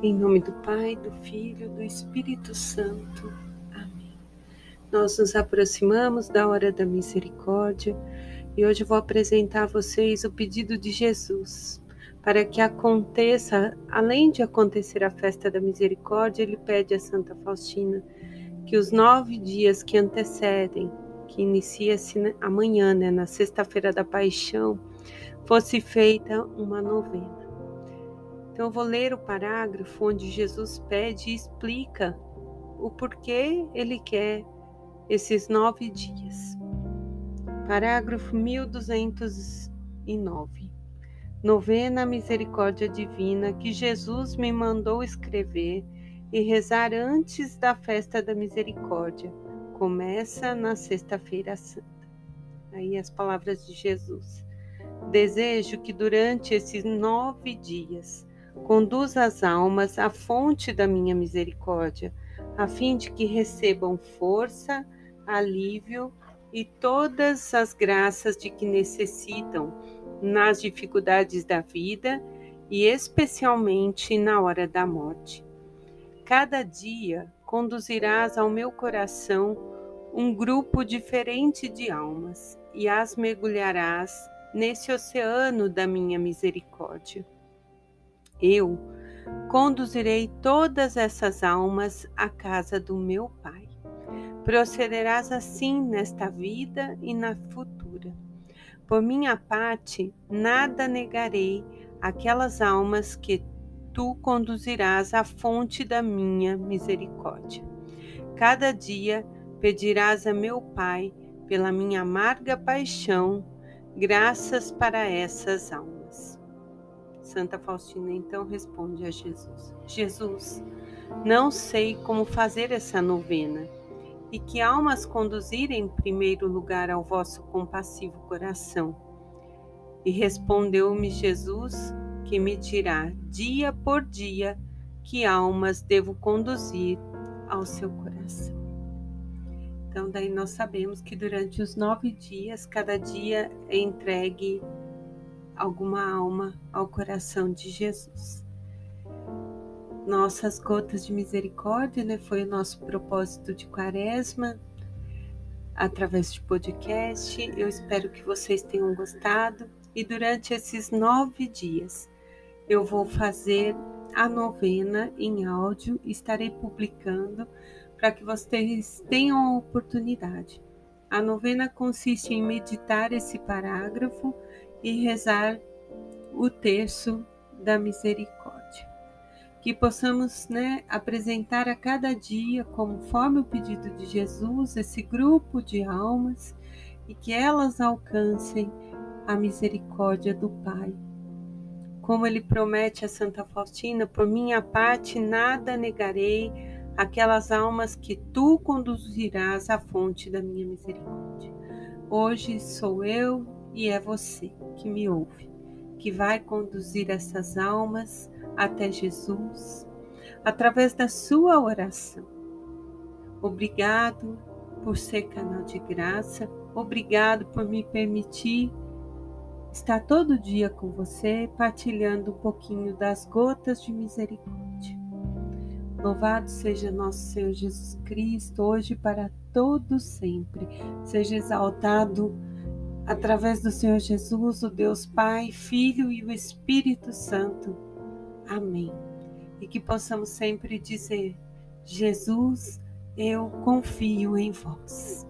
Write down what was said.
Em nome do Pai, do Filho, do Espírito Santo. Amém. Nós nos aproximamos da hora da misericórdia e hoje vou apresentar a vocês o pedido de Jesus. Para que aconteça, além de acontecer a festa da misericórdia, ele pede a Santa Faustina que os nove dias que antecedem, que inicia-se amanhã, né, na sexta-feira da paixão, fosse feita uma novena. Então, eu vou ler o parágrafo onde Jesus pede e explica o porquê ele quer esses nove dias. Parágrafo 1209. Novena Misericórdia Divina que Jesus me mandou escrever e rezar antes da festa da misericórdia. Começa na Sexta-feira Santa. Aí as palavras de Jesus. Desejo que durante esses nove dias Conduz as almas à fonte da minha misericórdia, a fim de que recebam força, alívio e todas as graças de que necessitam nas dificuldades da vida e especialmente na hora da morte. Cada dia conduzirás ao meu coração um grupo diferente de almas e as mergulharás nesse oceano da minha misericórdia. Eu conduzirei todas essas almas à casa do meu Pai. Procederás assim nesta vida e na futura. Por minha parte, nada negarei aquelas almas que tu conduzirás à fonte da minha misericórdia. Cada dia pedirás a meu Pai, pela minha amarga paixão, graças para essas almas. Santa Faustina então responde a Jesus: Jesus, não sei como fazer essa novena e que almas conduzir em primeiro lugar ao vosso compassivo coração. E respondeu-me Jesus, que me dirá dia por dia que almas devo conduzir ao seu coração. Então, daí nós sabemos que durante os nove dias, cada dia é entregue alguma alma ao coração de Jesus. Nossas gotas de misericórdia, né, foi o nosso propósito de quaresma, através de podcast. Eu espero que vocês tenham gostado. E durante esses nove dias, eu vou fazer a novena em áudio, estarei publicando para que vocês tenham a oportunidade. A novena consiste em meditar esse parágrafo e rezar o terço da misericórdia. Que possamos né, apresentar a cada dia, conforme o pedido de Jesus, esse grupo de almas e que elas alcancem a misericórdia do Pai. Como ele promete a Santa Faustina, por minha parte nada negarei aquelas almas que tu conduzirás à fonte da minha misericórdia. Hoje sou eu e é você que me ouve, que vai conduzir essas almas até Jesus através da sua oração. Obrigado por ser canal de graça, obrigado por me permitir estar todo dia com você, partilhando um pouquinho das gotas de misericórdia. Louvado seja nosso Senhor Jesus Cristo, hoje para todo sempre. Seja exaltado através do Senhor Jesus, o Deus Pai, Filho e o Espírito Santo. Amém. E que possamos sempre dizer: Jesus, eu confio em vós.